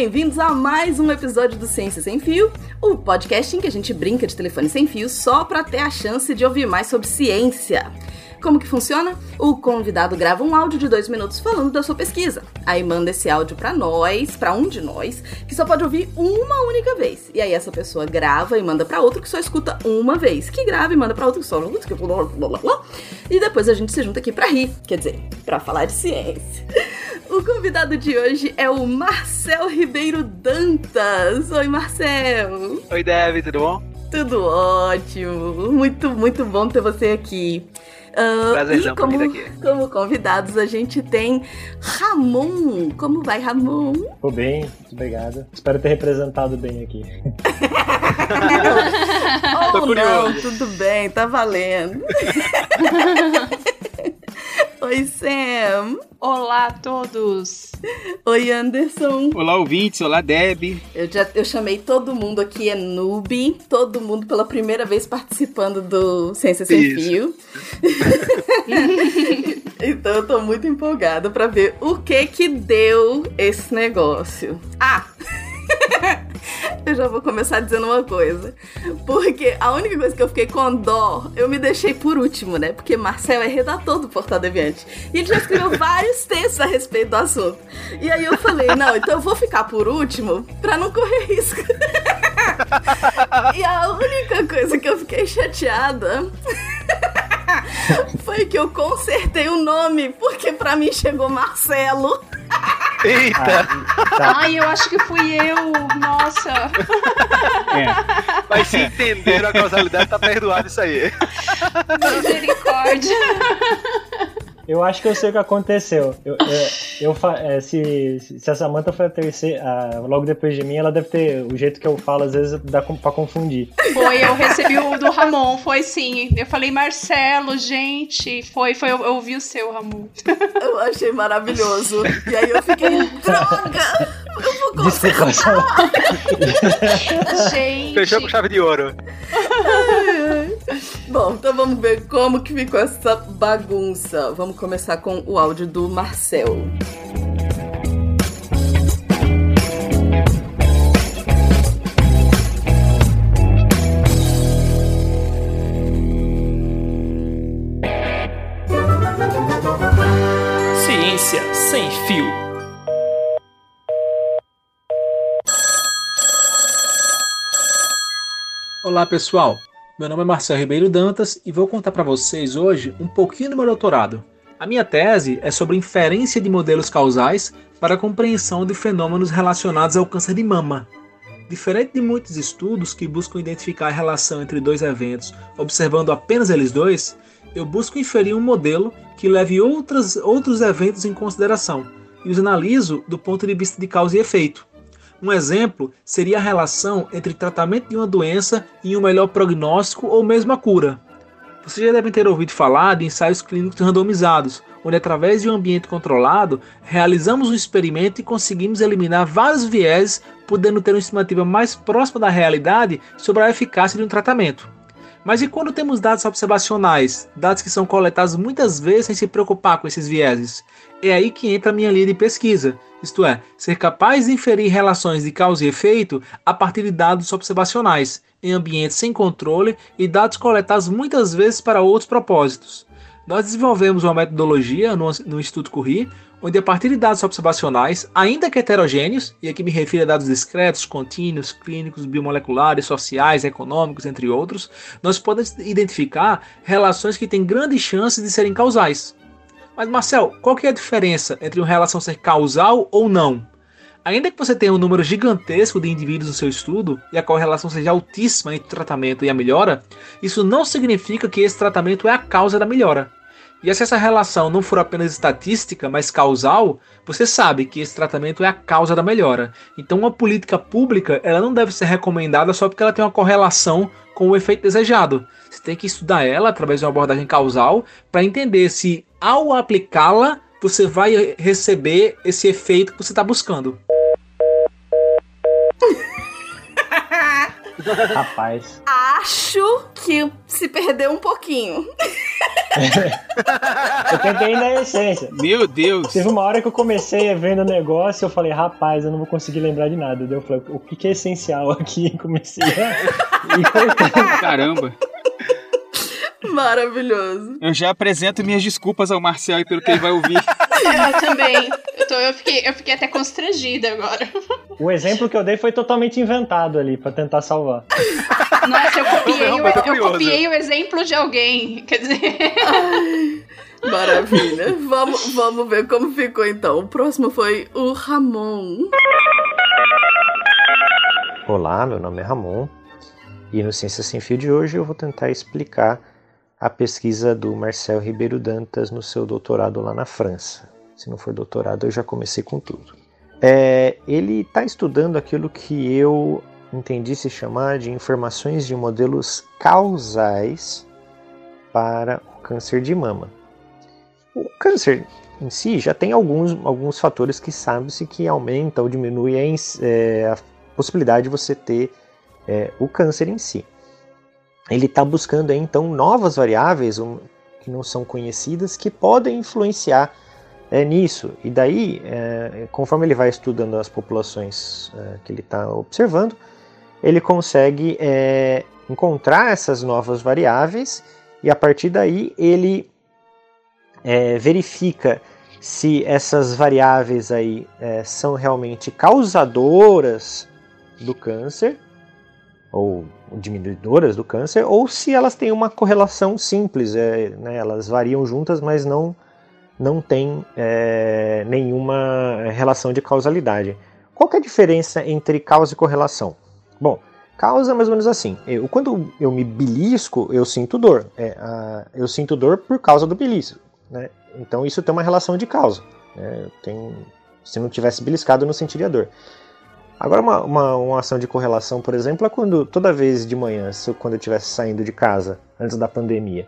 bem-vindos a mais um episódio do Ciência Sem Fio, o podcast em que a gente brinca de telefone sem fio só para ter a chance de ouvir mais sobre ciência. Como que funciona? O convidado grava um áudio de dois minutos falando da sua pesquisa. Aí manda esse áudio para nós, para um de nós, que só pode ouvir uma única vez. E aí essa pessoa grava e manda para outro que só escuta uma vez, que grava e manda para outro que só e depois a gente se junta aqui para rir, quer dizer, para falar de ciência. O convidado de hoje é o Marcel Ribeiro Dantas. Oi, Marcel. Oi, Deb, tudo bom? Tudo ótimo. Muito, muito bom ter você aqui. Uh, Prazerzão como, aqui. como convidados, a gente tem Ramon. Como vai, Ramon? Tô bem, muito obrigado. Espero ter representado bem aqui. Ou oh, não, tudo bem, tá valendo. Oi, Sam. Olá a todos. Oi, Anderson. Olá, ouvintes. Olá, Deb. Eu já eu chamei todo mundo aqui, é noob. Todo mundo pela primeira vez participando do Ciência Sem Isso. Fio. então eu tô muito empolgada para ver o que que deu esse negócio. Ah! eu já vou começar dizendo uma coisa. Porque a única coisa que eu fiquei com dó, eu me deixei por último, né? Porque Marcel é redator do Portal Deviante. E ele já escreveu vários textos a respeito do assunto. E aí eu falei, não, então eu vou ficar por último pra não correr risco. e a única coisa que eu fiquei chateada foi que eu consertei o nome, porque pra mim chegou Marcelo. Eita! Ah, tá. Ai, eu acho que fui eu. Nossa. É. Mas se entenderam a causalidade, tá perdoado isso aí. Misericórdia. Eu acho que eu sei o que aconteceu. Eu, eu, eu é, se, se a Samantha foi a terceira, a, logo depois de mim, ela deve ter. O jeito que eu falo, às vezes, dá pra confundir. Foi, eu recebi o do Ramon, foi sim. Eu falei, Marcelo, gente. Foi, foi, eu, eu ouvi o seu, Ramon. Eu achei maravilhoso. E aí eu fiquei, droga! Eu vou Desculpa, Gente. Fechou com chave de ouro. Bom, então vamos ver como que ficou essa bagunça. Vamos começar com o áudio do Marcel. Ciência sem fio. Olá pessoal, meu nome é Marcelo Ribeiro Dantas e vou contar para vocês hoje um pouquinho do meu doutorado. A minha tese é sobre inferência de modelos causais para a compreensão de fenômenos relacionados ao câncer de mama. Diferente de muitos estudos que buscam identificar a relação entre dois eventos observando apenas eles dois, eu busco inferir um modelo que leve outras, outros eventos em consideração e os analiso do ponto de vista de causa e efeito. Um exemplo seria a relação entre tratamento de uma doença e um melhor prognóstico ou mesmo a cura. Vocês já devem ter ouvido falar de ensaios clínicos randomizados, onde através de um ambiente controlado realizamos um experimento e conseguimos eliminar vários vieses, podendo ter uma estimativa mais próxima da realidade sobre a eficácia de um tratamento. Mas e quando temos dados observacionais, dados que são coletados muitas vezes sem se preocupar com esses vieses? É aí que entra a minha linha de pesquisa, isto é, ser capaz de inferir relações de causa e efeito a partir de dados observacionais, em ambientes sem controle e dados coletados muitas vezes para outros propósitos. Nós desenvolvemos uma metodologia no, no Instituto Curie, onde a partir de dados observacionais, ainda que heterogêneos, e aqui me refiro a dados discretos, contínuos, clínicos, biomoleculares, sociais, econômicos, entre outros, nós podemos identificar relações que têm grande chance de serem causais. Mas Marcel, qual que é a diferença entre uma relação ser causal ou não? Ainda que você tenha um número gigantesco de indivíduos no seu estudo e a correlação seja altíssima entre o tratamento e a melhora, isso não significa que esse tratamento é a causa da melhora. E se essa relação não for apenas estatística, mas causal, você sabe que esse tratamento é a causa da melhora. Então, uma política pública ela não deve ser recomendada só porque ela tem uma correlação com o efeito desejado. Você tem que estudar ela através de uma abordagem causal para entender se, ao aplicá-la, você vai receber esse efeito que você está buscando. Rapaz. Acho que se perdeu um pouquinho. eu tentei na essência. Meu Deus! Teve uma hora que eu comecei a vendo o negócio eu falei, rapaz, eu não vou conseguir lembrar de nada. Daí eu falei, o que, que é essencial aqui? Comecei a. Caramba! Maravilhoso. Eu já apresento minhas desculpas ao Marcel e pelo que ele vai ouvir. Eu também. Eu, tô, eu, fiquei, eu fiquei até constrangida agora. O exemplo que eu dei foi totalmente inventado ali, pra tentar salvar. Nossa, eu copiei, Não, eu curioso. copiei o exemplo de alguém. Quer dizer. Maravilha. Vamos, vamos ver como ficou então. O próximo foi o Ramon. Olá, meu nome é Ramon e no Ciência Sem Fio de hoje eu vou tentar explicar a pesquisa do Marcel Ribeiro Dantas no seu doutorado lá na França. Se não for doutorado, eu já comecei com tudo. É, ele está estudando aquilo que eu entendi se chamar de informações de modelos causais para o câncer de mama. O câncer em si já tem alguns, alguns fatores que sabe-se que aumenta ou diminui a, é, a possibilidade de você ter é, o câncer em si. Ele está buscando então novas variáveis um, que não são conhecidas que podem influenciar é, nisso. E daí, é, conforme ele vai estudando as populações é, que ele está observando, ele consegue é, encontrar essas novas variáveis e a partir daí ele é, verifica se essas variáveis aí é, são realmente causadoras do câncer ou diminuidoras do câncer ou se elas têm uma correlação simples, é, né, elas variam juntas, mas não não tem é, nenhuma relação de causalidade. Qual é a diferença entre causa e correlação? Bom, causa é mais ou menos assim. Eu, quando eu me belisco, eu sinto dor. É, a- eu sinto dor por causa do belisco. Né? Então isso tem uma relação de causa. né? Se não tivesse beliscado, eu não sentiria dor. Agora, uma, uma, uma ação de correlação, por exemplo, é quando toda vez de manhã, se eu- quando eu estivesse saindo de casa, antes da pandemia,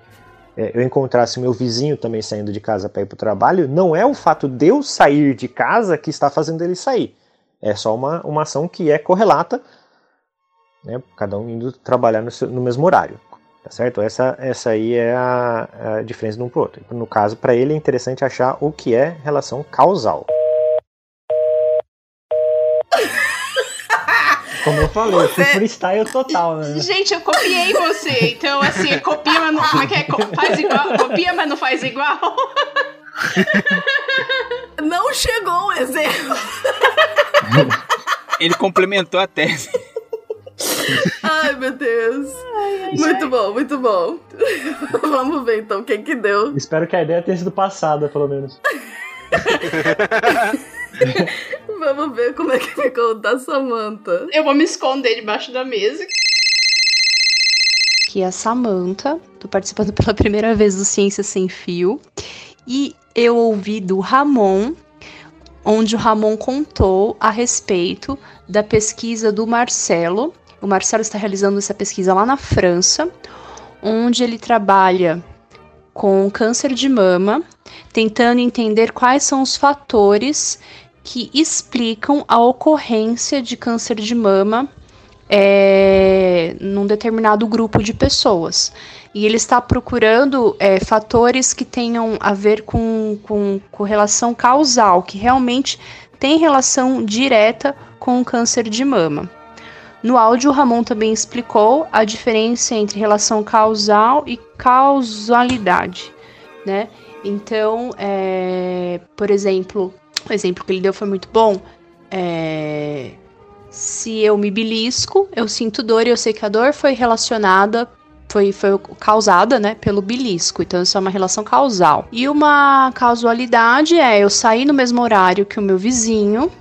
é, eu encontrasse meu vizinho também saindo de casa para ir para o trabalho, não é o fato de eu sair de casa que está fazendo ele sair. É só uma, uma ação que é correlata, né, cada um indo trabalhar no, seu- no mesmo horário. Tá certo? Essa, essa aí é a, a diferença de um para outro. No caso, para ele é interessante achar o que é relação causal. Como eu falei, foi freestyle total, né? Gente, eu copiei você. Então, assim, copia, mas não. Como é que é? Faz igual. Copia, mas não faz igual. Não chegou o exemplo. Ele complementou a tese. Ai, meu Deus. muito bom, muito bom. Vamos ver então o que que deu. Espero que a ideia tenha sido passada, pelo menos. Vamos ver como é que ficou o da Samantha. Eu vou me esconder debaixo da mesa. que é a Samantha. Tô participando pela primeira vez do Ciência Sem Fio. E eu ouvi do Ramon, onde o Ramon contou a respeito da pesquisa do Marcelo. O Marcelo está realizando essa pesquisa lá na França, onde ele trabalha com câncer de mama, tentando entender quais são os fatores que explicam a ocorrência de câncer de mama é, num determinado grupo de pessoas. E ele está procurando é, fatores que tenham a ver com, com, com relação causal, que realmente tem relação direta com o câncer de mama. No áudio, o Ramon também explicou a diferença entre relação causal e causalidade, né? Então, é, por exemplo, o exemplo que ele deu foi muito bom. É, se eu me belisco, eu sinto dor e eu sei que a dor foi relacionada, foi, foi causada, né, pelo belisco. Então, isso é uma relação causal. E uma causalidade é eu sair no mesmo horário que o meu vizinho,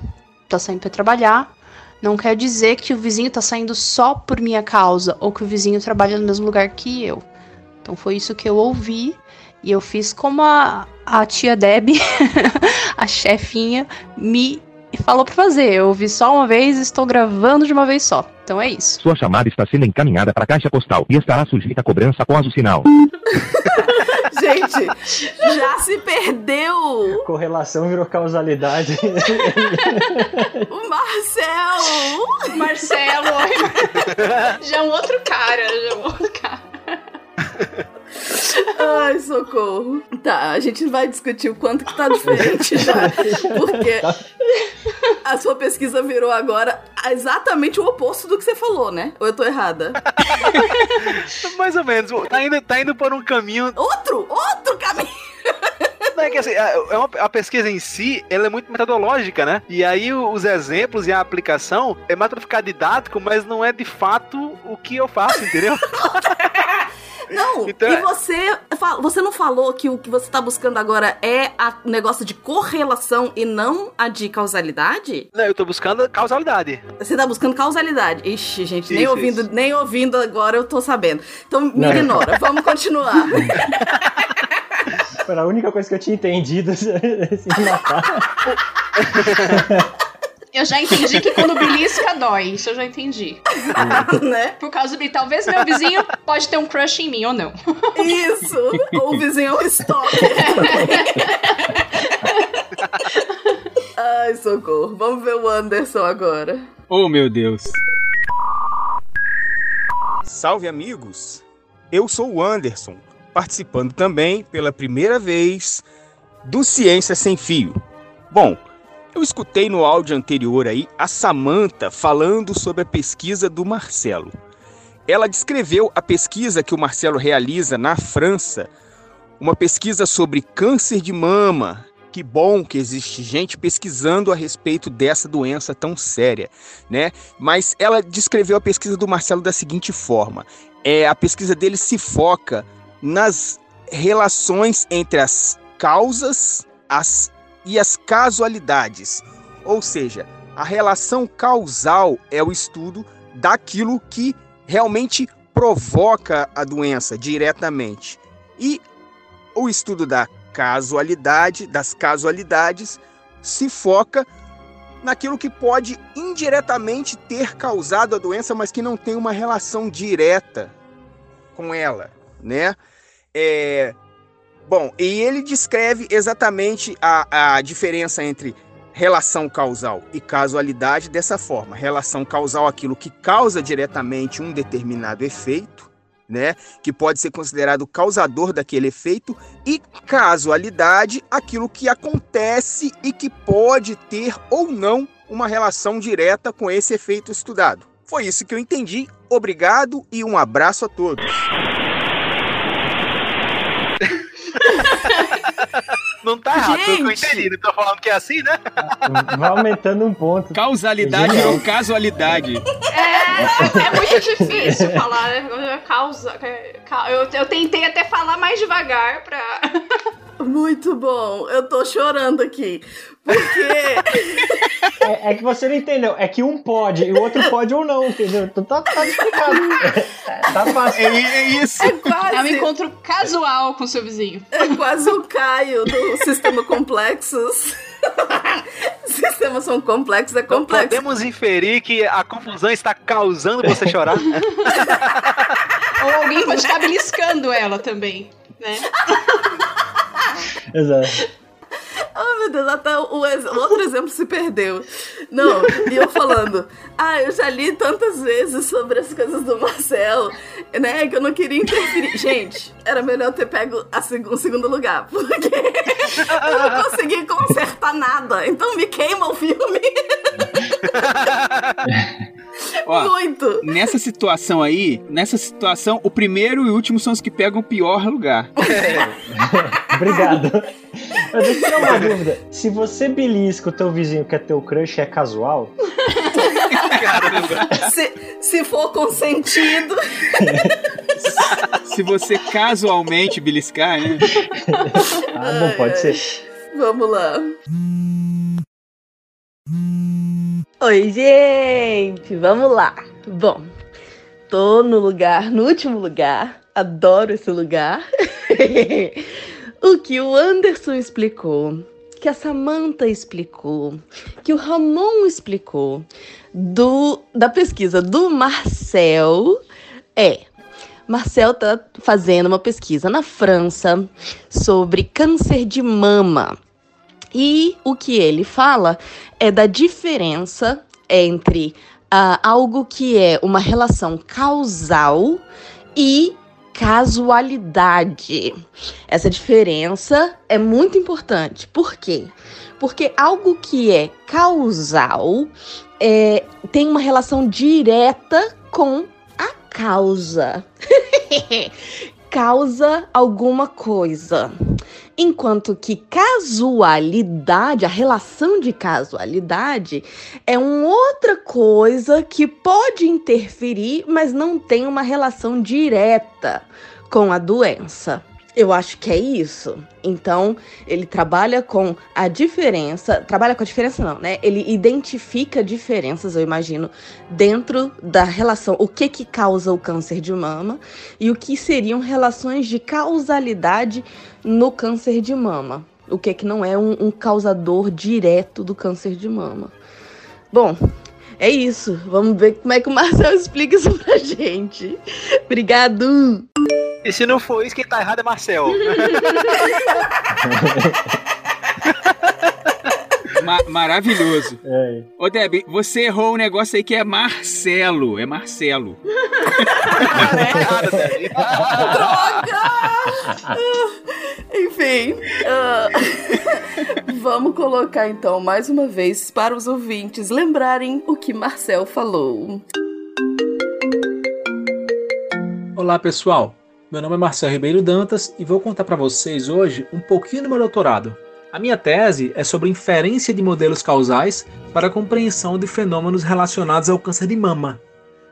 tá saindo para trabalhar. Não quer dizer que o vizinho tá saindo só por minha causa ou que o vizinho trabalha no mesmo lugar que eu. Então, foi isso que eu ouvi. E eu fiz como a, a tia Deb, a chefinha, me falou pra fazer. Eu ouvi só uma vez e estou gravando de uma vez só. Então é isso. Sua chamada está sendo encaminhada para a caixa postal e estará sujeita a cobrança após o sinal. Gente, já se perdeu Correlação virou causalidade. o Marcel. Marcelo. já é um outro cara. Já é um outro cara. Ai, socorro. Tá, a gente vai discutir o quanto que tá diferente já. Porque a sua pesquisa virou agora exatamente o oposto do que você falou, né? Ou eu tô errada? Mais ou menos. Tá indo, tá indo por um caminho. Outro! Outro caminho! Não, é que assim, a, é a pesquisa em si, ela é muito metodológica, né? E aí os exemplos e a aplicação é mais pra ficar didático, mas não é de fato o que eu faço, entendeu? Não, Então e é- você, você não falou que o que você tá buscando agora é a- o negócio de correlação e não a de causalidade? Não, eu tô buscando causalidade. Você tá buscando causalidade. Ixi, gente, nem Isso, ouvindo, isso. nem ouvindo agora eu tô sabendo. Então me Não. ignora, vamos continuar. Era a única coisa que eu tinha entendido se matar. Eu já entendi que quando belisca dói. Isso eu já entendi. né? Por causa de talvez meu vizinho pode ter um crush em mim ou não. Isso! Ou o vizinho é um estoque. Ai, socorro. Vamos ver o Anderson agora. Oh, meu Deus. Salve amigos! Eu sou o Anderson, participando também pela primeira vez do Ciência Sem Fio. Bom, eu escutei no áudio anterior aí a Samantha falando sobre a pesquisa do Marcelo. Ela descreveu a pesquisa que o Marcelo realiza na França, uma pesquisa sobre câncer de mama. Que bom que existe gente pesquisando a respeito dessa doença tão séria, né? Mas ela descreveu a pesquisa do Marcelo da seguinte forma: é, a pesquisa dele se foca nas relações entre as causas as, e as casualidades. Ou seja, a relação causal é o estudo daquilo que realmente provoca a doença diretamente. E o estudo da casualidade, das casualidades, se foca naquilo que pode indiretamente ter causado a doença, mas que não tem uma relação direta com ela, né? É, bom, e ele descreve exatamente a, a diferença entre relação causal e casualidade dessa forma: relação causal, aquilo que causa diretamente um determinado efeito, né? Que pode ser considerado causador daquele efeito, e casualidade, aquilo que acontece e que pode ter ou não uma relação direta com esse efeito estudado. Foi isso que eu entendi. Obrigado e um abraço a todos. Não tá errado, eu Gente! entendi. Não tô falando que é assim, né? Vai aumentando um ponto. Causalidade ou casualidade? É, é muito difícil falar, né? Causa. ca- Eu, eu tentei até falar mais devagar pra. Muito bom. Eu tô chorando aqui. Porque. É, é que você não entendeu. É que um pode e o outro pode ou não, entendeu? Então tá, tá explicado. tá fácil. É, é isso. É quase. É um encontro casual com seu vizinho. É quase o Caio do Sistema Complexos. Sistemas são complexos, é Então complexo. podemos inferir que a confusão está causando você chorar? Ou alguém pode estar beliscando ela também, né? Exato. Meu Deus, até o, o outro exemplo se perdeu. Não, e eu falando, ah, eu já li tantas vezes sobre as coisas do Marcelo, né, que eu não queria interferir. Gente, era melhor ter pego a seg- o segundo lugar, porque eu não consegui consertar nada, então me queima o filme Ó, muito. nessa situação aí, nessa situação, o primeiro e o último são os que pegam o pior lugar. Obrigado. Mas deixa eu tirar uma dúvida. Se você belisca o teu vizinho que é teu crush, é casual? Se, se for consentido, Se você casualmente beliscar, né? Ah, bom, pode ser. vamos lá. Oi, gente! Vamos lá. Bom, tô no lugar, no último lugar. Adoro esse lugar. o que o Anderson explicou, que a Samantha explicou, que o Ramon explicou do da pesquisa do Marcel é Marcel tá fazendo uma pesquisa na França sobre câncer de mama. E o que ele fala é da diferença entre ah, algo que é uma relação causal e casualidade. Essa diferença é muito importante. Por quê? Porque algo que é causal é, tem uma relação direta com a causa. causa alguma coisa. Enquanto que casualidade, a relação de casualidade, é uma outra coisa que pode interferir, mas não tem uma relação direta com a doença. Eu acho que é isso. Então, ele trabalha com a diferença. Trabalha com a diferença, não, né? Ele identifica diferenças, eu imagino, dentro da relação. O que que causa o câncer de mama e o que seriam relações de causalidade no câncer de mama. O que que não é um, um causador direto do câncer de mama. Bom, é isso. Vamos ver como é que o Marcel explica isso pra gente. Obrigado! E se não for isso, quem tá errado é Marcel. Ma maravilhoso. É. Ô, Deb, você errou um negócio aí que é Marcelo. É Marcelo. Droga! Enfim, ah, vamos colocar então mais uma vez para os ouvintes lembrarem o que Marcel falou. Olá pessoal, meu nome é Marcelo Ribeiro Dantas e vou contar para vocês hoje um pouquinho do meu doutorado. A minha tese é sobre inferência de modelos causais para a compreensão de fenômenos relacionados ao câncer de mama.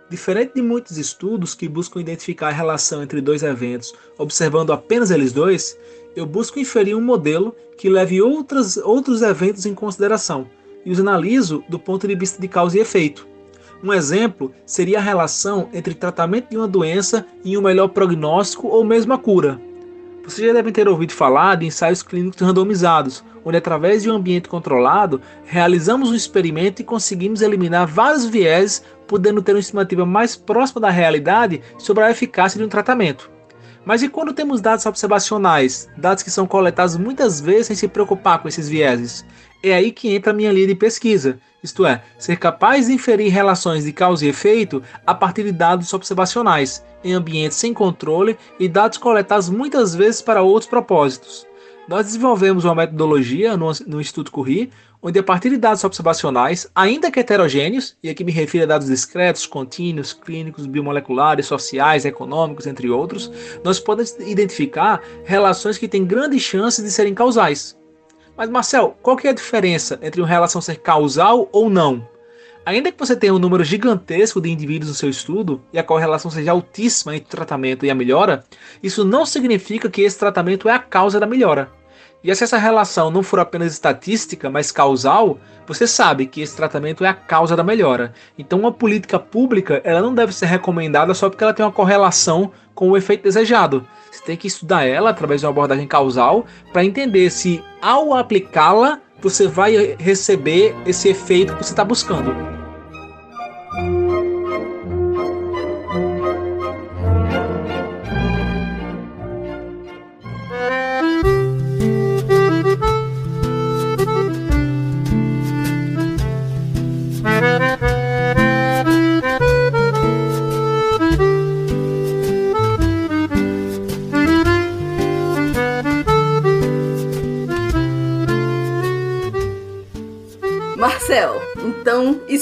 Diferente de muitos estudos que buscam identificar a relação entre dois eventos observando apenas eles dois, eu busco inferir um modelo que leve outras, outros eventos em consideração e os analiso do ponto de vista de causa e efeito. Um exemplo seria a relação entre tratamento de uma doença e um melhor prognóstico ou mesmo a cura. Vocês já devem ter ouvido falar de ensaios clínicos randomizados, onde através de um ambiente controlado, realizamos um experimento e conseguimos eliminar vários vieses, podendo ter uma estimativa mais próxima da realidade sobre a eficácia de um tratamento. Mas e quando temos dados observacionais, dados que são coletados muitas vezes sem se preocupar com esses vieses? É aí que entra a minha linha de pesquisa, isto é, ser capaz de inferir relações de causa e efeito a partir de dados observacionais, em ambientes sem controle e dados coletados muitas vezes para outros propósitos. Nós desenvolvemos uma metodologia no, no Instituto Curie, onde a partir de dados observacionais, ainda que heterogêneos, e aqui me refiro a dados discretos, contínuos, clínicos, biomoleculares, sociais, econômicos, entre outros, nós podemos identificar relações que têm grande chance de serem causais. Mas Marcel, qual que é a diferença entre uma relação ser causal ou não? Ainda que você tenha um número gigantesco de indivíduos no seu estudo e a correlação seja altíssima entre o tratamento e a melhora, isso não significa que esse tratamento é a causa da melhora. E se essa relação não for apenas estatística, mas causal, você sabe que esse tratamento é a causa da melhora. Então, uma política pública ela não deve ser recomendada só porque ela tem uma correlação com o efeito desejado. Você tem que estudar ela através de uma abordagem causal para entender se, ao aplicá-la, você vai receber esse efeito que você está buscando.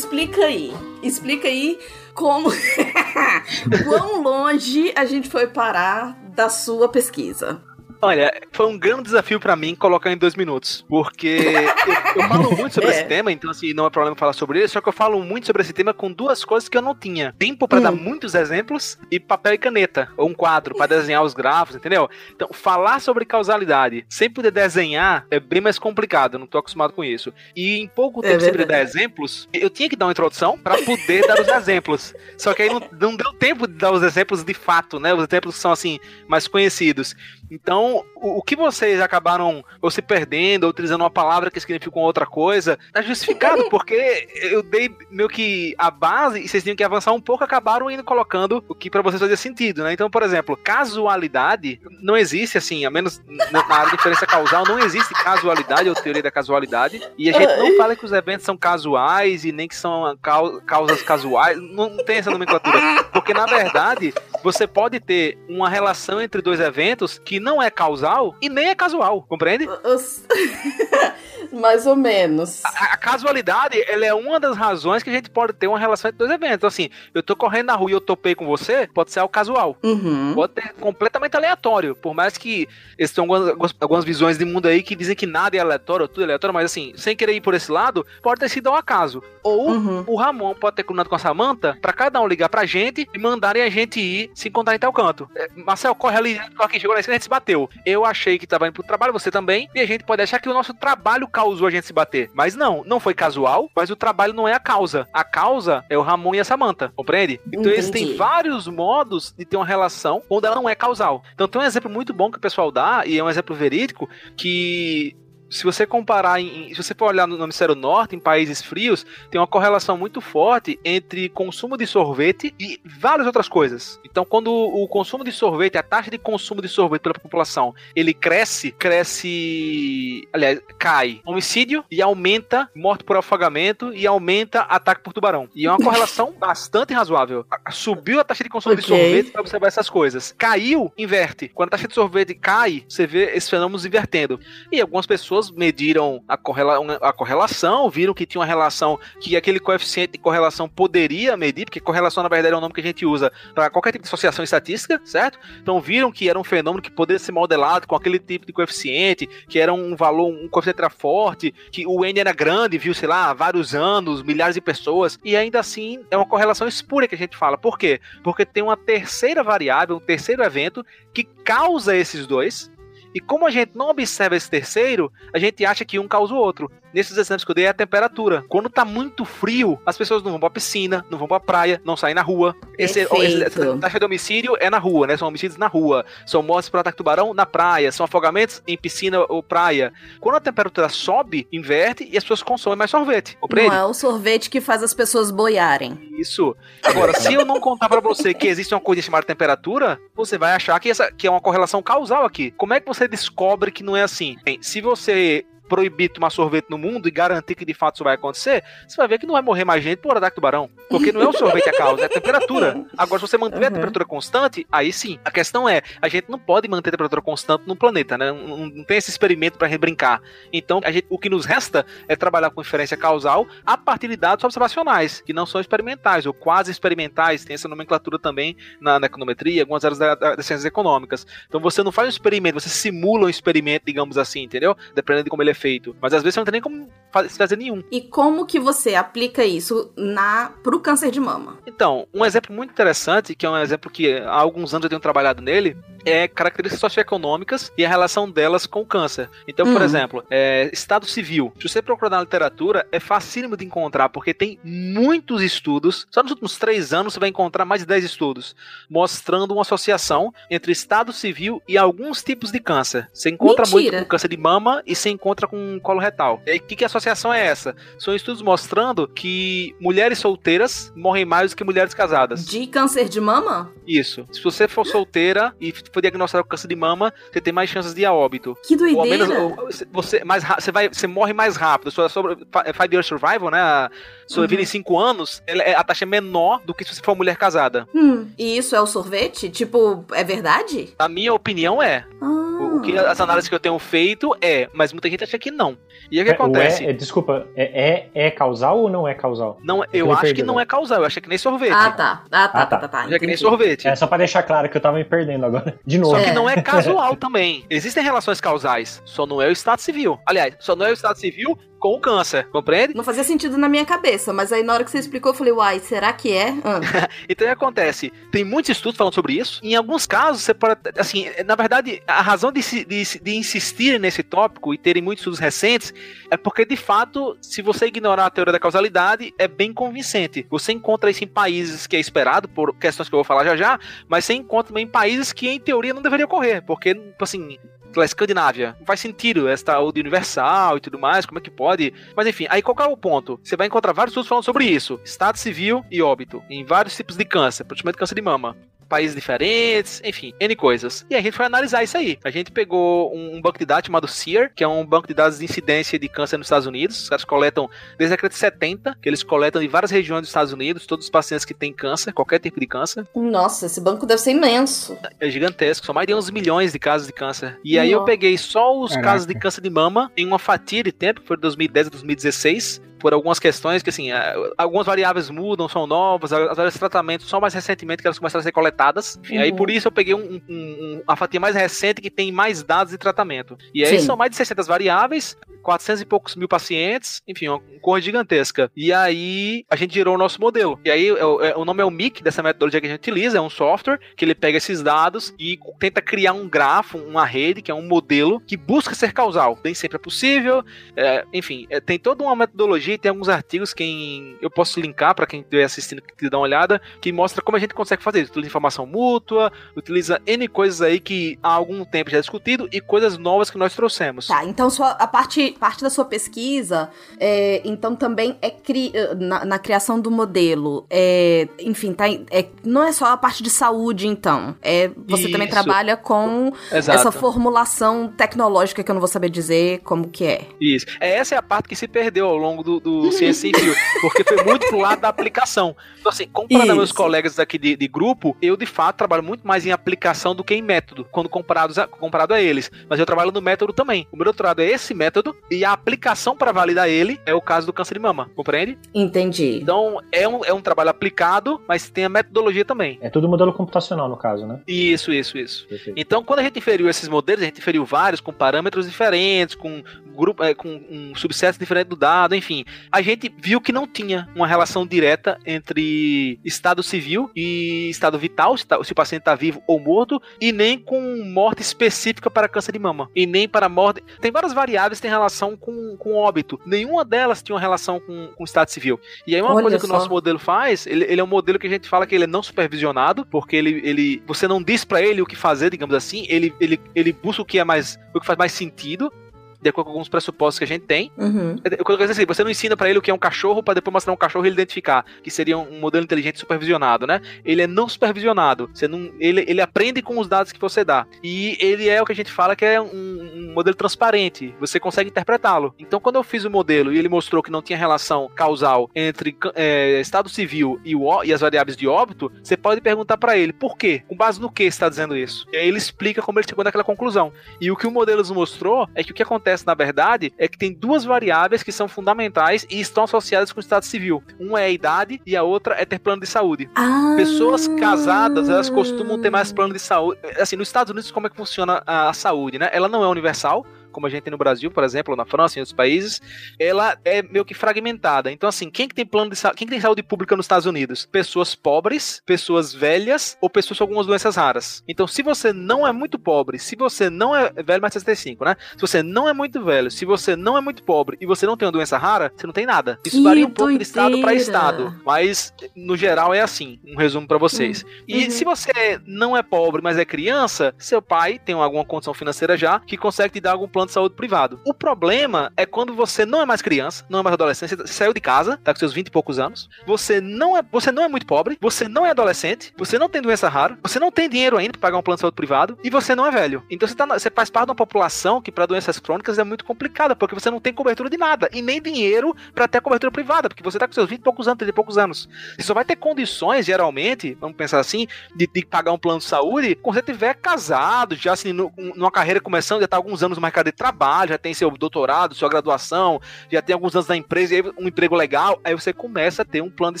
Explica aí. Explica aí como. Quão longe a gente foi parar da sua pesquisa. Olha, foi um grande desafio para mim colocar em dois minutos, porque eu, eu falo muito sobre É. esse tema, então assim, não é problema falar sobre ele, só que eu falo muito sobre esse tema com duas coisas que eu não tinha. Tempo para Hum. dar muitos exemplos e papel e caneta, ou um quadro para desenhar os grafos, entendeu? Então, falar sobre causalidade sem poder desenhar é bem mais complicado, eu não tô acostumado com isso. E em pouco É tempo sem poder dar exemplos, eu tinha que dar uma introdução para poder dar os exemplos. Só que aí não, não deu tempo de dar os exemplos de fato, né? Os exemplos que são assim mais conhecidos. Então, o, o que vocês acabaram ou se perdendo, ou utilizando uma palavra que significa uma outra coisa, tá justificado, porque eu dei meio que a base e vocês tinham que avançar um pouco, acabaram indo colocando o que pra vocês fazia sentido, né? Então, por exemplo, casualidade não existe assim, a menos na, área de diferença causal, não existe casualidade ou teoria da casualidade, e a gente não fala que os eventos são casuais e nem que são cau- causas casuais, não tem essa nomenclatura, porque na verdade você pode ter uma relação entre dois eventos que não é causal e nem é casual, compreende? Os- Mais ou menos. A, a casualidade, ela é uma das razões que a gente pode ter uma relação entre dois eventos. Então, assim, eu tô correndo na rua e eu topei com você, pode ser algo casual. Uhum. Pode ter completamente aleatório. Por mais que existam algumas, algumas- visões de mundo aí que dizem que nada é aleatório, tudo é aleatório, mas assim, sem querer ir por esse lado, pode ter sido um acaso. Ou Uhum. o Ramon pode ter combinado com a Samantha pra cada um ligar pra gente e mandarem a gente ir se encontrar em tal canto. É, Marcel, corre ali, corre aqui, chegou na esquina, a gente se bateu. Eu achei que tava indo pro trabalho, você também, e a gente pode achar que o nosso trabalho causou a gente se bater. Mas não, não foi casual, mas o trabalho não é a causa. A causa é o Ramon e a Samantha, compreende? Então eles têm vários modos de ter uma relação quando ela não é causal. Então tem um exemplo muito bom que o pessoal dá, e é um exemplo verídico, que se você comparar, em, se você for olhar no hemisfério norte, em países frios, tem uma correlação muito forte entre consumo de sorvete e várias outras coisas. Então, quando o consumo de sorvete, a taxa de consumo de sorvete pela população, ele cresce, cresce, aliás, cai homicídio e aumenta morte por afogamento e aumenta ataque por tubarão. E é uma correlação bastante razoável. Subiu a taxa de consumo de Ok. sorvete para observar essas coisas. Caiu, inverte. Quando a taxa de sorvete cai, você vê esses fenômenos invertendo. E algumas pessoas mediram a, correla a correlação, viram que tinha uma relação que aquele coeficiente de correlação poderia medir, porque correlação na verdade é um nome que a gente usa para qualquer tipo de associação estatística, certo? Então viram que era um fenômeno que poderia ser modelado com aquele tipo de coeficiente, que era um valor, um coeficiente era forte, que o N era grande, viu, sei lá, vários anos, milhares de pessoas, e ainda assim é uma correlação espúria que a gente fala. Por quê? Porque tem uma terceira variável, um terceiro evento que causa esses dois, e como a gente não observa esse terceiro, a gente acha que um causa o outro. Nesses exemplos que eu dei é a temperatura. Quando tá muito frio, as pessoas não vão pra piscina, não vão pra praia, não saem na rua. Esse, esse- essa taxa de homicídio é na rua, né? São homicídios na rua. São mortes por ataque tubarão na praia. São afogamentos em piscina ou praia. Quando a temperatura sobe, inverte e as pessoas consomem mais sorvete. Compreende? Não é o sorvete que faz as pessoas boiarem. Isso. Agora, se eu não contar pra você que existe uma coisa chamada temperatura, você vai achar que, essa, que é uma correlação causal aqui. Como é que você descobre que não é assim? Bem, se você proibir tomar sorvete no mundo e garantir que de fato isso vai acontecer, você vai ver que não vai morrer mais gente por ataque de tubarão. Porque não é o sorvete a causa, é a temperatura. Agora, se você mantiver a Uhum. temperatura constante, aí sim. A questão é, a gente não pode manter a temperatura constante no planeta, né? Não, não- tem esse experimento pra gente brincar. Então, a gente- o que nos resta é trabalhar com inferência causal a partir de dados observacionais, que não são experimentais ou quase experimentais, tem essa nomenclatura também na, na econometria, algumas áreas da- da- das ciências econômicas. Então você não faz um experimento, você simula um experimento, digamos assim, entendeu? Dependendo de como ele é feito. Mas às vezes você não tem nem como fa- fazer nenhum. E como que você aplica isso na pro câncer de mama? Então, um exemplo muito interessante, que é um exemplo que há alguns anos eu tenho trabalhado nele, é características socioeconômicas e a relação delas com o câncer. Então, por Hum. exemplo, é, estado civil. Se você procurar na literatura, é facílimo de encontrar, porque tem muitos estudos. Só nos últimos três anos você vai encontrar mais de 10 estudos mostrando uma associação entre estado civil e alguns tipos de câncer. Você encontra Mentira. muito com câncer de mama e você encontra com colo retal. E aí, que, que associação é essa? São estudos mostrando que mulheres solteiras morrem mais do que mulheres casadas. De câncer de mama? Isso. Se você for solteira e for diagnosticado com câncer de mama, você tem mais chances de ir a óbito. Que Ou ao doideira. menos ou- você, mais, você, vai, você morre mais rápido. Sua, sobre, fi- five year survival, né? A sua Uhum. vida em 5 anos, ela é- a taxa é menor do que se você for mulher casada. Hum, e isso é o sorvete? Tipo, é verdade? A minha opinião é. O, o que as análises que eu tenho feito é, mas muita gente acha que não. E aí o que É, o acontece? é- é- desculpa, é, é, é causal ou não é causal? Não, me eu acho que não é causal, eu acho que nem sorvete. Ah, tá. Ah, tá, Ah, tá, tá. tá, tá. Eu que nem sorvete. É só pra deixar claro que eu tava me perdendo agora. De novo. Só que É. não é casual também. Existem relações causais, só não é o estado civil. Aliás, só não é o estado civil com o câncer, compreende? Não fazia sentido na minha cabeça, mas aí na hora que você explicou, eu falei, uai, será que é? Ah. Então o que acontece? Tem muitos estudos falando sobre isso. Em alguns casos, você pode. Assim, na verdade, a razão de, de, de insistirem nesse tópico e terem muitos estudos recentes é porque, de fato, se você ignorar a teoria da causalidade, é bem convincente. Você encontra isso em países que é esperado, por questões que eu vou falar já já, mas você encontra também em países que, em teoria, não deveria ocorrer. Porque, tipo assim. Pela Escandinávia. Não faz sentido essa saúde universal e tudo mais, como é que pode? Mas enfim, aí qual é o ponto? Você vai encontrar vários estudos falando sobre isso. Estado civil e óbito. Em vários tipos de câncer, principalmente câncer de mama. Países diferentes, enfim, N coisas. E a gente foi analisar isso aí. A gente pegou um, um banco de dados chamado SEER, que é um banco de dados de incidência de câncer nos Estados Unidos. Os caras coletam desde a década de 70, que eles coletam em várias regiões dos Estados Unidos, todos os pacientes que têm câncer, qualquer tipo de câncer. Nossa, esse banco deve ser imenso. É gigantesco, são mais de 11 milhões de casos de câncer. E aí eu Nossa. peguei só os Caraca. casos de câncer de mama em uma fatia de tempo, que foi de 2010 a 2016, por algumas questões que, assim, eh, algumas variáveis mudam, são novas, as variáveis de tratamento só mais recentemente que elas começaram a ser coletadas. Enfim, aí Uhum. por isso eu peguei um, um- um- a fatia mais recente que tem mais dados de tratamento. E aí Sim. são mais de 600 variáveis, 400 e poucos mil pacientes, enfim, uma cor gigantesca. E aí a gente gerou o nosso modelo. E aí é o, é- o nome é o MIC dessa metodologia que a gente utiliza, é um software que ele pega esses dados e tenta criar um grafo, uma rede, que é um modelo que busca ser causal. Nem sempre é possível, é, enfim, é, tem toda uma metodologia e tem alguns artigos que eu posso linkar para quem estiver assistindo que dá uma olhada, que mostra como a gente consegue fazer isso. Utiliza informação mútua, utiliza N coisas aí que há algum tempo já é discutido e coisas novas que nós trouxemos. Tá, então sua, a parte, parte da sua pesquisa, é, então também é cri, na, na criação do modelo. É, enfim, tá, é, não é só a parte de saúde, então. É, você também Isso. trabalha com Exato. essa formulação tecnológica que eu não vou saber dizer como que é. Isso. É, Essa é a parte que se perdeu ao longo do, do Ciência Sem Fio, porque foi muito pro lado da aplicação. Então, assim, comparado a meus colegas aqui de, de grupo, eu de fato trabalho muito mais em aplicação do que em método, quando comparados a, comparado a eles. Mas eu trabalho no método também. O meu doutorado é esse método e a aplicação para validar ele é o caso do câncer de mama, compreende? Entendi. Então, é um, é um trabalho aplicado, mas tem a metodologia também. É tudo modelo computacional, no caso, né? Isso, isso, isso. Perfeito. Então, quando a gente inferiu esses modelos, a gente inferiu vários com parâmetros diferentes, com grupo, é, com um subset diferente do dado, enfim. A gente viu que não tinha uma relação direta entre estado civil e estado vital, se, tá- se o paciente está vivo ou morto, e nem com morte específica para câncer de mama, e nem para morte. Tem várias variáveis que têm relação com, com óbito. Nenhuma delas tinha uma relação com, com estado civil. E aí, uma Olha coisa que só. o nosso modelo faz, ele, ele é um modelo que a gente fala que ele é não supervisionado, porque ele, ele você não diz pra ele o que fazer, digamos assim, ele, ele, ele busca o que é mais, o que faz mais sentido. De acordo com alguns pressupostos que a gente tem. Uhum. Eu quero dizer assim, você não ensina pra ele o que é um cachorro pra depois mostrar um cachorro e ele identificar, que seria um modelo inteligente supervisionado, né? Ele é não supervisionado. Você não, ele, ele aprende com os dados que você dá. E ele é o que a gente fala que é um, um modelo transparente. Você consegue interpretá-lo. Então, quando eu fiz o modelo e ele mostrou que não tinha relação causal entre é, estado civil e, o, e as variáveis de óbito, você pode perguntar pra ele por quê? Com base no que você está dizendo isso? E aí ele explica como ele chegou naquela conclusão. E o que o modelo nos mostrou é que o que acontece na verdade é que tem duas variáveis que são fundamentais e estão associadas com o estado civil. Uma é a idade e a outra é ter plano de saúde. Ah. Pessoas casadas, elas costumam ter mais plano de saúde. Assim, nos Estados Unidos, como é que funciona a, a saúde, né? Ela não é universal, como a gente tem no Brasil, por exemplo, ou na França e em outros países, ela é meio que fragmentada. Então, assim, quem que tem plano de saúde, quem que tem saúde pública nos Estados Unidos? Pessoas pobres, pessoas velhas ou pessoas com algumas doenças raras. Então, se você não é muito pobre, se você não é velho mais de 65, né? Se você não é muito velho, se você não é muito pobre e você não tem uma doença rara, você não tem nada. Isso Que varia um pouco de estado para estado, mas no geral é assim, um resumo para vocês. E Uhum. se você não é pobre, mas é criança, seu pai tem alguma condição financeira já que consegue te dar algum plano de saúde privado. O problema é quando você não é mais criança, não é mais adolescente, você saiu de casa, tá com seus 20 e poucos anos, você não é, você não é muito pobre, você não é adolescente, você não tem doença rara, você não tem dinheiro ainda para pagar um plano de saúde privado e você não é velho. Então você, tá você faz parte de uma população que para doenças crônicas é muito complicada, porque você não tem cobertura de nada e nem dinheiro para ter cobertura privada, porque você tá com seus 20 e poucos anos, 30 e poucos anos. Você só vai ter condições, geralmente, vamos pensar assim, de, de pagar um plano de saúde quando você estiver casado, já assim, nu- numa carreira começando, já tá alguns anos de trabalho, já tem seu doutorado, sua graduação, já tem alguns anos na empresa, e aí um emprego legal, aí você começa a ter um plano de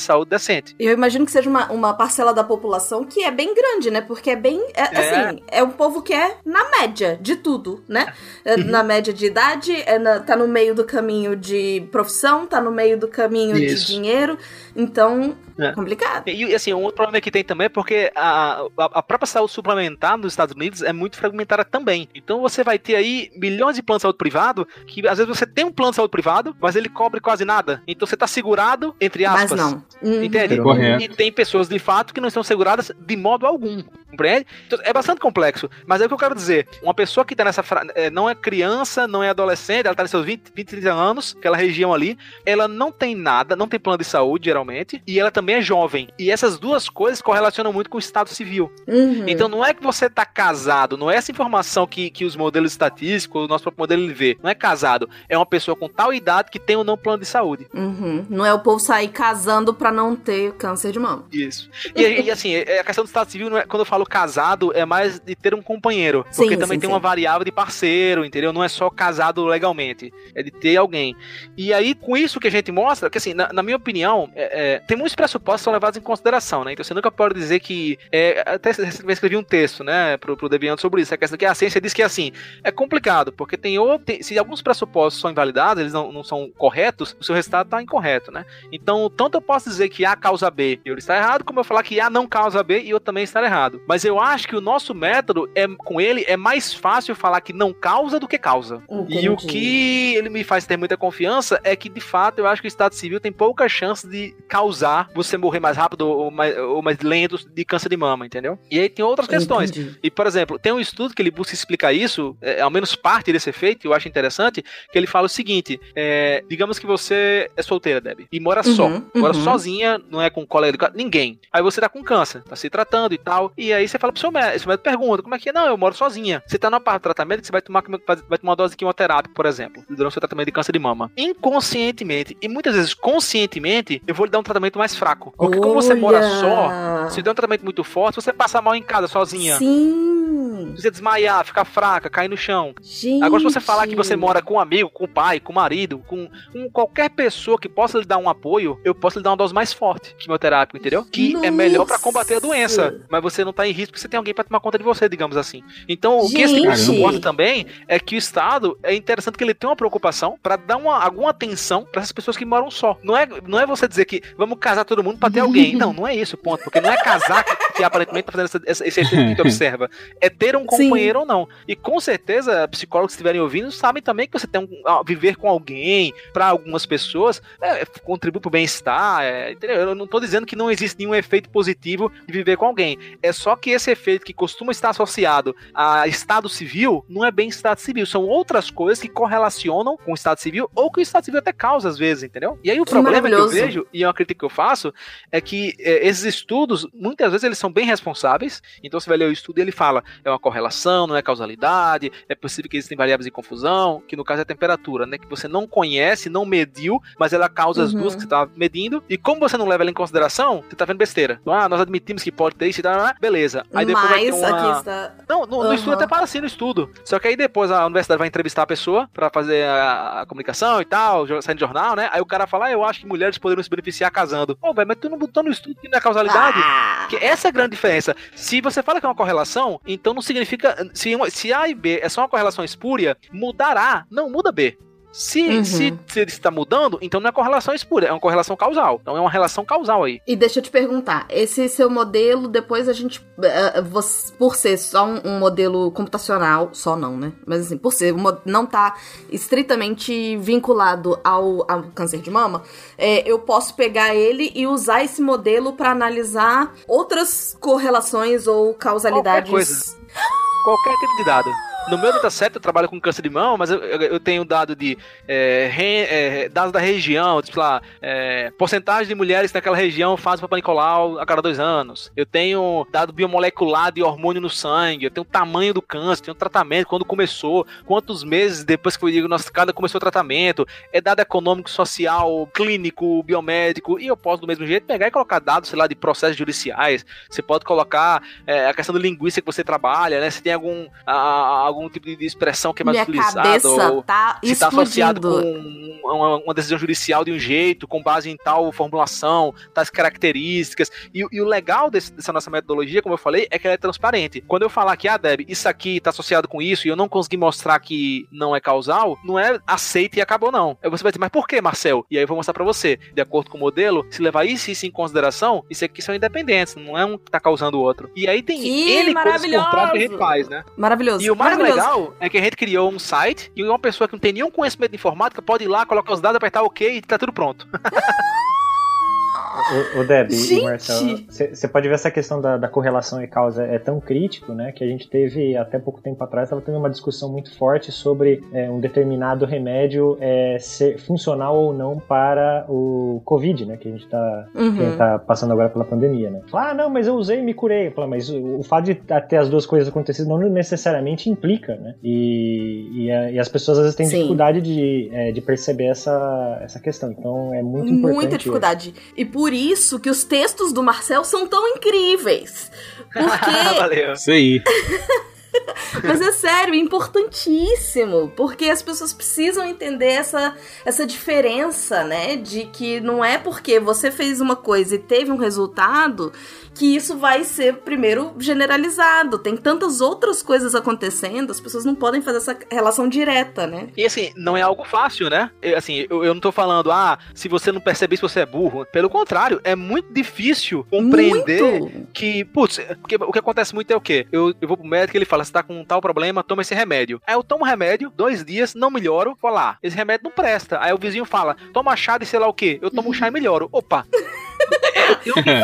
saúde decente. Eu imagino que seja uma, uma parcela da população que é bem grande, né? Porque é bem. É, É. Assim, é um povo que é na média de tudo, né? É na média de idade, é na- tá no meio do caminho de profissão, tá no meio do caminho Isso. de dinheiro. Então, É. complicado. E assim, um outro problema que tem também é porque a, a, a própria saúde suplementar nos Estados Unidos é muito fragmentada também. Então você vai ter aí milhões de planos de saúde privado, que às vezes você tem um plano de saúde privado, mas ele cobre quase nada. Então você tá segurado, entre Mas aspas. não. Uhum. Entende? Correto. E tem pessoas de fato que não estão seguradas de modo algum. Compreende? Então, é bastante complexo. Mas é o que eu quero dizer. Uma pessoa que tá nessa. É, não é criança, não é adolescente, ela tá nos seus 20, 20, 30 anos, aquela região ali, ela não tem nada, não tem plano de saúde, geralmente, e ela também é jovem. E essas duas coisas correlacionam muito com o estado civil. Uhum. Então não é que você tá casado, não é essa informação que, que os modelos estatísticos, o nosso próprio modelo ele vê. Não é casado. É uma pessoa com tal idade que tem ou não plano de saúde. Uhum. Não é o povo sair casando pra não ter câncer de mama. Isso. E, e, assim, é- a questão do estado civil, é- quando eu falo casado, é mais de ter um companheiro. Porque Sim, também sim, tem sim. uma variável de parceiro, entendeu? Não é só casado legalmente. É de ter alguém. E aí, com isso que a gente mostra, que assim, na, na minha opinião, é- é, tem muitos pressupostos que são levados em consideração, né? Então você nunca pode dizer que. É, até escrevi um texto, né, pro, pro Deviante sobre isso. A questão que a ciência diz que é assim. É complicado, porque tem, ou, tem- se alguns pressupostos são invalidados, eles não, não são corretos, o seu resultado está incorreto, né? Então, tanto eu posso dizer que A causa B e ele está errado, como eu falar que A não causa B e eu também estar errado. Mas eu acho que o nosso método, é com ele, é mais fácil falar que não causa do que causa. E o Entendi. que ele me faz ter muita confiança é que, de fato, eu acho que o Estado Civil tem pouca chance de causar você morrer mais rápido ou mais, ou mais lento de câncer de mama, entendeu? E aí tem outras questões. Entendi. E, por exemplo, tem um estudo que ele busca explicar isso, é, ao menos parte desse efeito, eu acho interessante, que ele fala o seguinte: é, digamos que você é solteira, Debbie, e mora só, Uhum, mora uhum. sozinha, não é com colega ninguém. Aí você tá com câncer, tá se tratando e tal, e aí você fala pro seu médico, seu médico pergunta: como é que é? Não, eu moro sozinha. Você tá na parte de tratamento que você vai tomar, vai tomar uma dose de quimioterápica, por exemplo, durante o seu tratamento de câncer de mama. Inconscientemente, e muitas vezes conscientemente, eu vou lhe dar um tratamento mais fraco. Porque como você mora Olha! só, se der um tratamento muito forte, você passa mal em casa sozinha. Sim. Você desmaiar, ficar fraca, cair no chão. Gente. Agora, se você falar que você mora com um amigo, com o pai, com o marido, com, com qualquer pessoa que possa lhe dar um apoio, eu posso lhe dar uma dose mais forte, quimioterápica, entendeu? Que é melhor pra combater a doença. Mas você não tá em risco porque você tem alguém pra tomar conta de você, digamos assim. Então, o que esse livro mostra também é que o Estado é interessante que ele tem uma preocupação pra dar uma, alguma atenção pra essas pessoas que moram só. Não é, não é você dizer que vamos casar todo mundo pra ter alguém. Não, não é isso, ponto. Porque não é casar que, que aparentemente tá fazendo essa- essa- esse efeito que gente observa. É ter um companheiro ou não. E com certeza, psicólogos que estiverem ouvindo sabem também que você tem um, viver com alguém, pra algumas pessoas, é, contribui pro bem-estar. é, entendeu? Eu não tô dizendo que não existe nenhum efeito positivo de viver com alguém. É só que esse efeito que costuma estar associado a estado civil não é bem estado civil. São outras coisas que correlacionam com o estado civil ou que o estado civil até causa às vezes, entendeu? E aí o Que problema que eu vejo, e é uma crítica que eu faço, é que é, esses estudos, muitas vezes eles são bem responsáveis. Então você vai ler o estudo e ele fala, é uma correlação, não é causalidade, é possível que existem variáveis de confusão, que no caso é a temperatura, né? Que você não conhece, não mediu, mas ela causa as Uhum. duas que você tá medindo. E como você não leva ela em consideração, você tá vendo besteira. Ah, nós admitimos que pode ter isso e ah, beleza. Aí depois vai ter Mas uma... aqui está. Não, no, no estudo até fala assim no estudo. Só que aí depois a universidade vai entrevistar a pessoa pra fazer a, a comunicação e tal, saindo jornal, né? Aí o cara fala, ah, eu acho que mulheres poderiam se beneficiar casando. Pô, velho, mas tu não botou no estudo que não é causalidade? Ah, Que essa é a grande diferença. Se você fala que é uma correlação, então não significa. Se, se A e B é só uma correlação espúria, mudar A não muda B. Se, Uhum. se, se ele está mudando, então não é correlação espúria, é uma correlação causal. Então é uma relação causal aí. E deixa eu te perguntar, esse seu modelo, depois a gente. eh, você- por ser só um, um modelo computacional, só não, né? Mas assim, por ser não tá estritamente vinculado ao, ao câncer de mama, eh, eu posso pegar ele e usar esse modelo pra analisar outras correlações ou causalidades. coisa. Qualquer tipo de dado. No meu dataset eu trabalho com câncer de mão, mas eu, eu- tenho dado de é, re- é, dados da região, tipo lá, é, porcentagem de mulheres naquela região fazem Papa Nicolau a cada dois anos. Eu tenho dado biomolecular de hormônio no sangue, eu tenho o tamanho do câncer, tenho o tratamento, quando começou, quantos meses depois que foi diagnosticado começou o tratamento, é dado econômico, social, clínico, biomédico, e eu posso do mesmo jeito pegar e colocar dados, sei lá, de processos judiciais, você pode colocar é, a questão do linguística que você trabalha, né? Se tem algum, a- algum tipo de expressão que é mais Minha utilizado, cabeça ou tá se está associado com uma, uma decisão judicial de um jeito, com base em tal formulação, tais características. E, e o legal desse- dessa nossa metodologia, como eu falei, é que ela é transparente. Quando eu falar que, ah, Deb, isso aqui está associado com isso e eu não consegui mostrar que não é causal, não é aceita e acabou, não. Aí você vai dizer, mas por que, Marcel? E aí eu vou mostrar para você. De acordo com o modelo, se levar isso e isso em consideração, isso aqui são independentes, não é um que tá causando o outro. E aí tem Que N coisas por trás que a gente faz, né? Maravilhoso. E o mais maravilhoso. Legal é que a gente criou um site e uma pessoa que não tem nenhum conhecimento de informática pode ir lá, colocar os dados, apertar OK e tá tudo pronto. O, o Deb e Marcelo, você pode ver essa questão da, da correlação e causa é tão crítico, né? Que a gente teve até pouco tempo atrás, estava tendo uma discussão muito forte sobre é, um determinado remédio é, ser funcional ou não para o Covid, né? Que a gente está Uhum. tá passando agora pela pandemia, né? Fala, ah, não, mas eu usei e me curei. Fala, mas o, o fato de ter as duas coisas acontecido não necessariamente implica, né? E, e, a- e as pessoas às vezes têm Sim. dificuldade de, é, de perceber essa, essa questão. Então é muito importante. Muita dificuldade. E por isso que os textos do Marcel são tão incríveis. Porque Valeu. Isso aí. Mas é sério, é importantíssimo, porque as pessoas precisam entender essa, essa diferença, né? De que não é porque você fez uma coisa e teve um resultado que isso vai ser primeiro generalizado. Tem tantas outras coisas acontecendo, as pessoas não podem fazer essa relação direta, né? E assim, não é algo fácil, né? Eu, assim, eu, eu não tô falando, ah, se você não perceber, se você é burro. Pelo contrário, é muito difícil compreender Muito. que, putz, porque o que acontece muito é o quê? Eu, eu vou pro médico e ele fala, você tá com um tal problema, toma esse remédio. Aí eu tomo o remédio, dois dias, não melhoro, vou lá, esse remédio não presta. Aí o vizinho fala, toma chá de sei lá o quê. Eu tomo chá e melhoro. Opa! Eu tenho,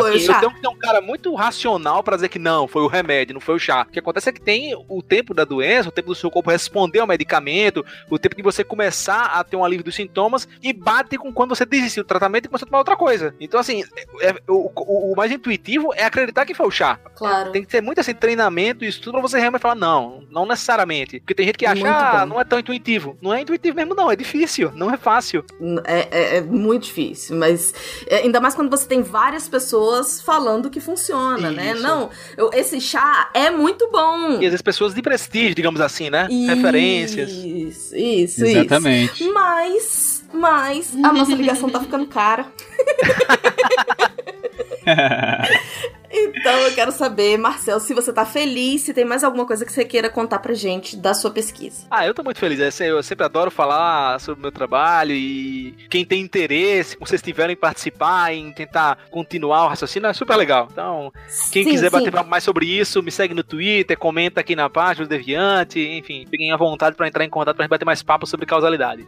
eu que ter um cara muito racional pra dizer que não, foi o remédio, não foi o chá. O que acontece é que tem o tempo da doença, o tempo do seu corpo responder ao medicamento, o tempo de você começar a ter um alívio dos sintomas e bate com quando você desistiu do tratamento e começa a tomar outra coisa. Então, assim, é- o, o- o mais intuitivo é acreditar que foi o chá. Claro. Tem que ter muito assim, treinamento e estudo pra você realmente falar, não, não necessariamente. Porque tem gente que acha, ah, não é tão intuitivo. Não é intuitivo mesmo, não, é difícil, não é fácil. É, é- é muito difícil, mas é, ainda mais quando você tem várias pessoas falando que funciona, né? Isso. Não, eu- esse chá é muito bom. E às vezes pessoas de prestígio, digamos assim, né? Referências. Isso, isso, Exatamente. isso. Mas, mas, a nossa ligação tá ficando cara. Então eu quero saber, Marcel, se você tá feliz, se tem mais alguma coisa que você queira contar pra gente da sua pesquisa. Ah, eu tô muito feliz. Esse- Eu sempre adoro falar sobre o meu trabalho e quem tem interesse, se vocês tiverem participar em tentar continuar o raciocínio, é super legal. Então, quem Sim, quiser sim. bater mais sobre isso, me segue no Twitter, comenta aqui na página do Deviante, enfim, fiquem à vontade pra entrar em contato pra gente bater mais papo sobre causalidade.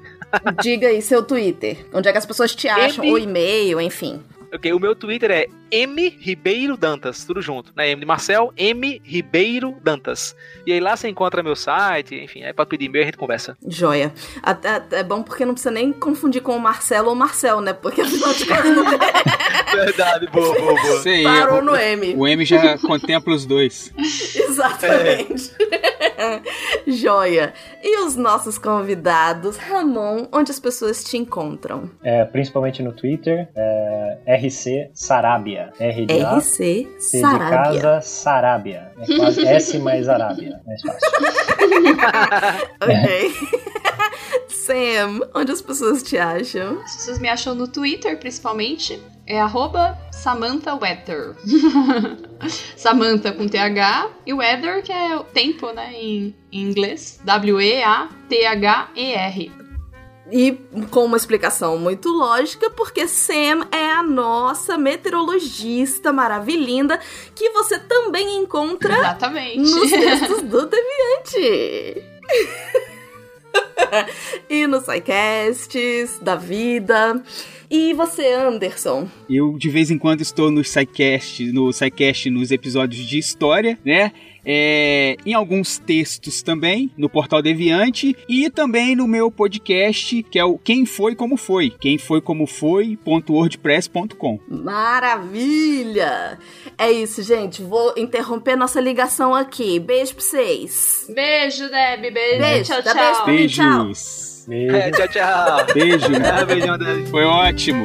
Diga aí seu Twitter, onde é que as pessoas te acham, M- ou e-mail, enfim. Ok, o meu Twitter é M Ribeiro Dantas, tudo junto, né? M de Marcel, M Ribeiro Dantas. E aí lá você encontra meu site, enfim, aí pode pedir e-mail e a gente conversa. Joia. Até, é bom porque não precisa nem confundir com o Marcelo ou Marcel, né? Porque afinal de contas não tem- Verdade, boa, boa, boa. Aí. parou no M. o M já contempla os dois. Exatamente. Joia. E os nossos convidados, Ramon, onde as pessoas te encontram? É, principalmente no Twitter, é, RC Sarabia. R de A, RC C de Sarabia. casa, Sarabia. É quase S mais Arábia. Mais fácil. Ok. Sam, onde as pessoas te acham? As pessoas me acham no Twitter, principalmente. É arroba Samantha Weather. Samantha com TH e Weather, que é o tempo, né, em, em inglês. W-E-A-T-H-E-R. E com uma explicação muito lógica, porque Sam é a nossa meteorologista maravilhinda que você também encontra Exatamente. nos textos do Deviante. e nos SciCasts da vida. E você, Anderson? Eu de vez em quando estou no SciCast, no SciCast nos episódios de história, né? É, em alguns textos também, no Portal Deviante, e também no meu podcast, que é o Quem Foi Como Foi, quem foi como foi.wordpress.com. Maravilha! É isso, gente. Vou interromper nossa ligação aqui. Beijo pra vocês. Beijo, Deb. Beijo. Beijo, Tchau, tchau. beijo mim, tchau. Beijos. Beijo. É, tchau, tchau. Beijo, né? Foi ótimo.